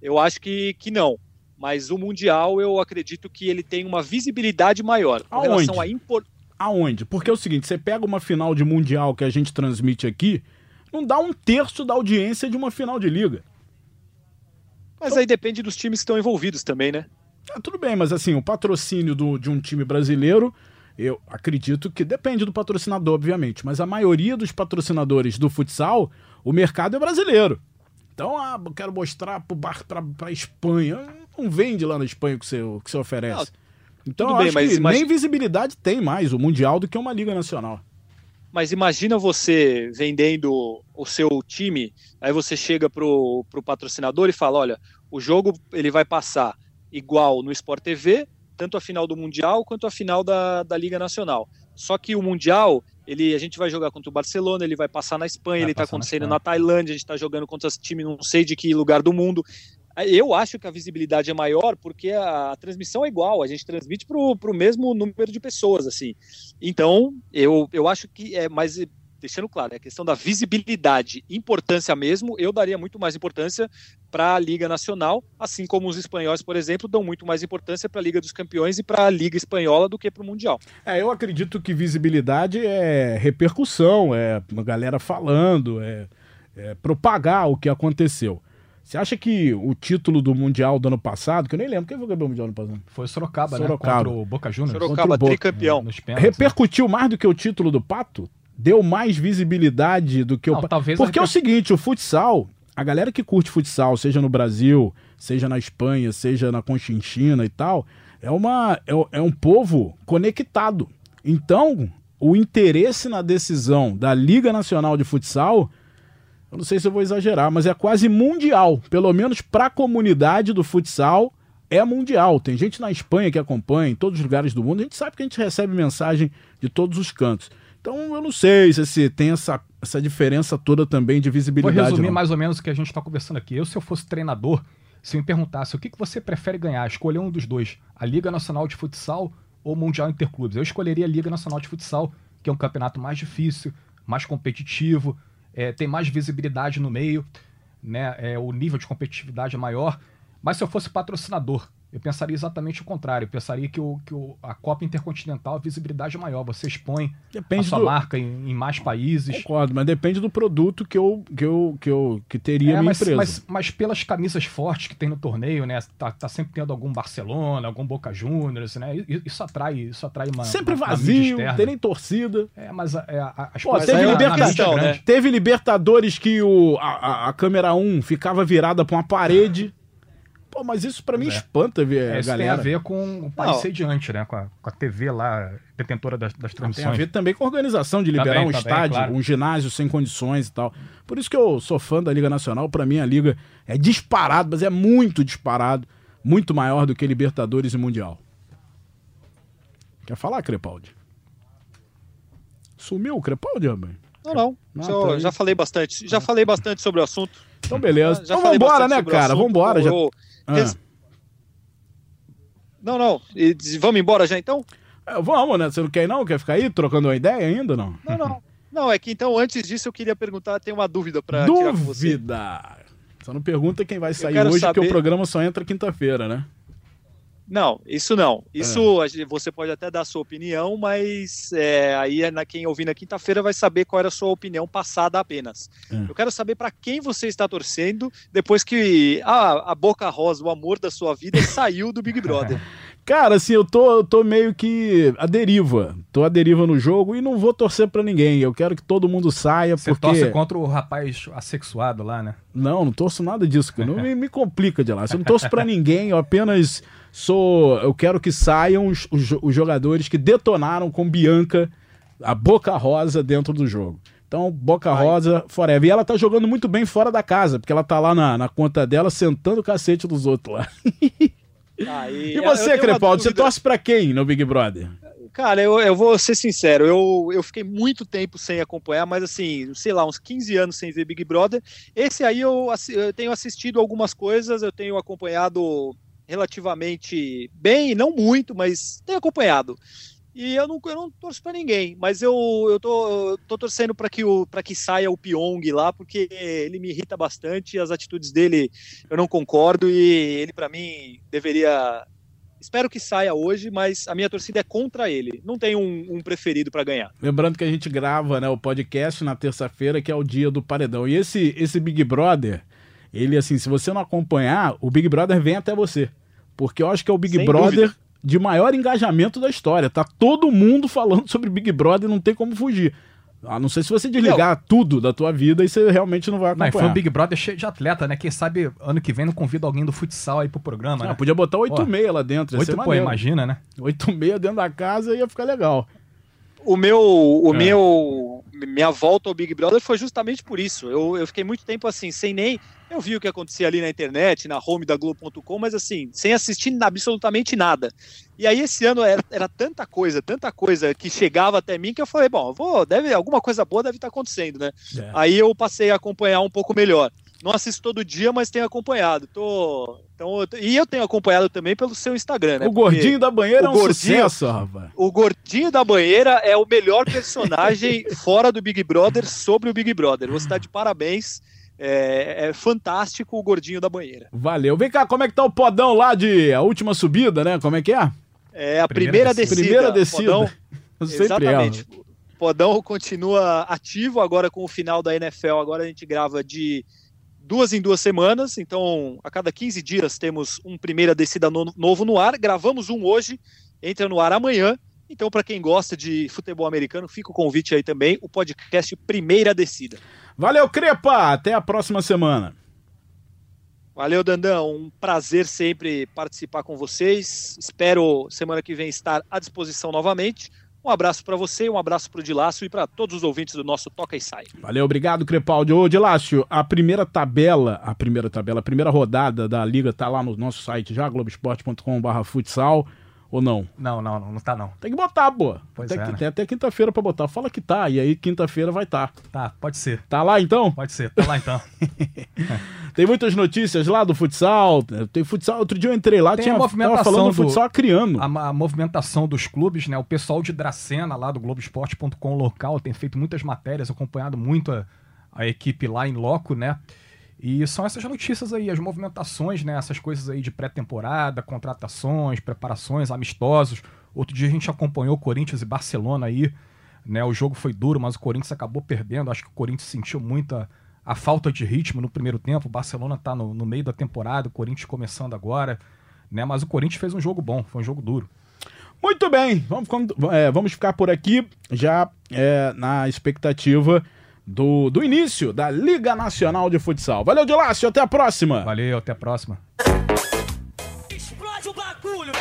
eu acho que, que não. Mas o Mundial, eu acredito que ele tem uma visibilidade maior com Aonde? relação à importância. Aonde? Porque é o seguinte, você pega uma final de Mundial que a gente transmite aqui, não dá um terço da audiência de uma final de liga. Mas aí depende dos times que estão envolvidos também, né? Ah, tudo bem, mas assim, o patrocínio do- de um time brasileiro, eu acredito que depende do patrocinador, obviamente, mas a maioria dos patrocinadores do futsal, o mercado é brasileiro. Então, ah, eu quero mostrar pro bar, pra, pra Espanha. Não vende lá na Espanha o que você, o que você oferece. então, tudo eu bem, acho mas que imagi- nem visibilidade tem mais o Mundial do que uma Liga Nacional. Mas imagina você vendendo o seu time, aí você chega pro, pro patrocinador e fala, olha, o jogo ele vai passar igual no Sport TV, tanto a final do Mundial quanto a final da, da Liga Nacional. Só que o Mundial, ele, a gente vai jogar contra o Barcelona, ele vai passar na Espanha, Vai ele está na acontecendo Espanha. na Tailândia, a gente está jogando contra esse time não sei de que lugar do mundo. Eu acho que a visibilidade é maior porque a, transmissão é igual, a gente transmite para o mesmo número de pessoas, assim. Então, eu, eu acho que é mais. Deixando claro, é a questão da visibilidade, importância mesmo, eu daria muito mais importância para a Liga Nacional, assim como os espanhóis, por exemplo, dão muito mais importância para a Liga dos Campeões e para a Liga Espanhola do que para o Mundial. É, eu acredito que visibilidade é repercussão, é uma galera falando, é, é propagar o que aconteceu. Você acha que o título do Mundial do ano passado, que eu nem lembro, quem foi o campeão mundial do ano passado? Foi Sorocaba, Sorocaba. né? Contra o Boca Juniors. Sorocaba, o Boca, tricampeão. Nos pênaltis, né? Repercutiu mais do que o título do Pato? Deu mais visibilidade do que o Não, talvez a Porque é o seguinte, o futsal, a galera que curte futsal, seja no Brasil, seja na Espanha, seja na Conchinchina e tal, é, uma, é, é um povo conectado. Então, o interesse na decisão da Liga Nacional de Futsal, eu não sei se eu vou exagerar, mas é quase mundial. Pelo menos para a comunidade do futsal, é mundial. Tem gente na Espanha que acompanha, em todos os lugares do mundo. A gente sabe que a gente recebe mensagem de todos os cantos. Então, eu não sei se esse- tem essa, essa diferença toda também de Vou visibilidade. resumir não. mais ou menos o que a gente está conversando aqui. Eu, se eu fosse treinador, se me perguntasse o que, que você prefere ganhar, escolher um dos dois, a Liga Nacional de Futsal ou o Mundial Interclubes, eu escolheria a Liga Nacional de Futsal, que é um campeonato mais difícil, mais competitivo, é, tem mais visibilidade no meio, né? É, o nível de competitividade é maior. Mas se eu fosse patrocinador, eu pensaria exatamente o contrário. Eu pensaria que, o, que o, a Copa Intercontinental a visibilidade é maior. Você expõe a Depende sua do... marca em, em mais países. Concordo, mas depende do produto que eu, que eu, que eu que teria É, a minha mas, empresa. mas, mas pelas camisas fortes que tem no torneio, né? Tá, tá sempre tendo algum Barcelona, algum Boca Juniors, né? Isso atrai, isso atrai uma. Sempre uma- uma mídia vazio, não tem nem torcida. É, mas a, é, a, as Pô, coisas teve na- na Libertadão, mídia né? Teve Libertadores que o, a, a- a câmera 1 ficava virada pra uma parede. Pô, mas isso pra mim é. espanta ver É, a isso tem galera. a ver com o país Não. sediante, né? Com a, com a TV lá, detentora das, das Tem a transmissões. ver também com a organização de liberar Também, um também, estádio, claro. um ginásio sem condições e tal. Por isso que eu sou fã da Liga Nacional. Pra mim, a Liga é disparado, mas é muito disparado. Muito maior do que Libertadores e Mundial. Quer falar, Crepaldi? Sumiu o Crepaldi, rapaz? Não, não. Só- tá já falei bastante. Já falei bastante sobre o assunto. Então, beleza. Já então, falei vambora, bastante né, sobre o cara? Vambora. Já... Ah. Não, não. E Vamos embora já então? É, vamos, né? Você não quer ir, não? Quer ficar aí trocando uma ideia ainda, não? Não, não. Não, é que então antes disso eu queria perguntar, tem uma dúvida para tirar com você. Dúvida! Só não pergunta quem vai sair hoje, porque o saber- programa só entra quinta-feira, né? Não, isso não. É. Isso gente- você pode até dar a sua opinião, mas é, aí é na, quem ouvir na quinta-feira vai saber qual era a sua opinião passada apenas. É. Eu quero saber para quem você está torcendo depois que a, a Boca Rosa, o amor da sua vida, saiu do Big Brother. Cara, assim, eu tô, eu tô meio que à deriva. Tô à deriva no jogo e não vou torcer pra ninguém. Eu quero que todo mundo saia, Você porque. torce contra o rapaz assexuado lá, né? Não, não torço nada disso. Não me, me complica de lá. Eu não torço pra ninguém, eu apenas sou. Eu quero que saiam os, os os jogadores que detonaram com Bianca a Boca Rosa dentro do jogo. Então, Boca Vai. Rosa forever. E ela tá jogando muito bem fora da casa, porque ela tá lá na, na conta dela sentando o cacete dos outros lá. Aí, E você, Crepaldi, você torce pra quem no Big Brother? Cara, eu, eu vou ser sincero, eu, eu fiquei muito tempo sem acompanhar, mas assim, sei lá, uns 15 anos sem ver Big Brother. Esse aí eu, eu tenho assistido algumas coisas, eu tenho acompanhado relativamente bem, não muito, mas tenho acompanhado. E eu não, eu não torço para ninguém, mas eu, eu tô, tô torcendo para que, que saia o Pyong lá, porque ele me irrita bastante, as atitudes dele eu não concordo e ele, para mim, deveria. Espero que saia hoje, mas a minha torcida é contra ele. Não tem um, um preferido para ganhar. Lembrando que a gente grava né, o podcast na terça-feira, que é o dia do paredão. E esse, esse Big Brother, ele, assim, se você não acompanhar, o Big Brother vem até você. Porque eu acho que é o Big Sem Brother. Dúvida de maior engajamento da história. Tá todo mundo falando sobre Big Brother e não tem como fugir. A não sei se você desligar não. tudo da tua vida e você realmente não vai acompanhar. Não, foi um Big Brother cheio de atleta, né? Quem sabe ano que vem não convida alguém do futsal aí pro programa, ah, né? Podia botar 8,6 lá dentro. 8, pô, imagina, né? 8,6 dentro da casa ia ficar legal. O meu, o é. meu, minha volta ao Big Brother foi justamente por isso. Eu, eu fiquei muito tempo assim, sem nem eu vi o que acontecia ali na internet, na home da Globo.com, mas assim, sem assistir absolutamente nada. E aí esse ano era, era, tanta coisa, tanta coisa que chegava até mim que eu falei, bom, vou, deve, alguma coisa boa deve estar acontecendo, né? É. Aí eu passei a acompanhar um pouco melhor. Não assisto todo dia, mas tenho acompanhado. Tô, então, e eu tenho acompanhado também pelo seu Instagram, né? O gordinho da banheira é um gordinho, sucesso, rapaz. O gordinho da banheira é o melhor personagem fora do Big Brother sobre o Big Brother. Você está de parabéns. É, é, fantástico o gordinho da banheira. Valeu. Vem cá, como é que tá o podão lá de a última subida, né? Como é que é? É a primeira, primeira descida. Primeira descida. Podão, exatamente. É. Podão continua ativo agora com o final da NFL. Agora a gente grava de duas em duas semanas. Então, a cada 15 dias temos um primeira descida no, novo no ar. Gravamos um hoje, entra no ar amanhã. Então, para quem gosta de futebol americano, fica o convite aí também, o podcast Primeira Descida. Valeu, Crepa! Até a próxima semana. Valeu, Dandão. Um prazer sempre participar com vocês. Espero semana que vem estar à disposição novamente. Um abraço para você, um abraço para o Dilácio e para todos os ouvintes do nosso Toca e Sai. Valeu, obrigado, Crepaldi. Ô, Dilácio, a primeira tabela, a primeira tabela, a primeira rodada da Liga tá lá no nosso site já, globesport.com.br futsal. Ou não? Não, não, não, não tá não. Tem que botar, pô. Pois tem, é, né? tem até quinta-feira pra botar. Fala que tá, e aí quinta-feira vai estar. Tá. tá, pode ser. Tá lá então? Pode ser, tá lá então. tem muitas notícias lá do futsal. Tem futsal. Outro dia eu entrei lá, tem tinha a movimentação falando do futsal criando. A, a, movimentação dos clubes, né? O pessoal de Dracena lá do Globoesporte.com local tem feito muitas matérias, acompanhado muito a, a equipe lá em loco, né? E são essas notícias aí, as movimentações, né? Essas coisas aí de pré-temporada, contratações, preparações, amistosos. Outro dia a gente acompanhou Corinthians e Barcelona aí, né? O jogo foi duro, mas o Corinthians acabou perdendo. Acho que o Corinthians sentiu muita a falta de ritmo no primeiro tempo. O Barcelona tá no, no meio da temporada, o Corinthians começando agora, né? Mas o Corinthians fez um jogo bom, foi um jogo duro. Muito bem, vamos, é, vamos ficar por aqui já é, na expectativa do, do início da Liga Nacional de Futsal. Valeu, Dilácio, até a próxima. Valeu, até a próxima. Explode o bagulho.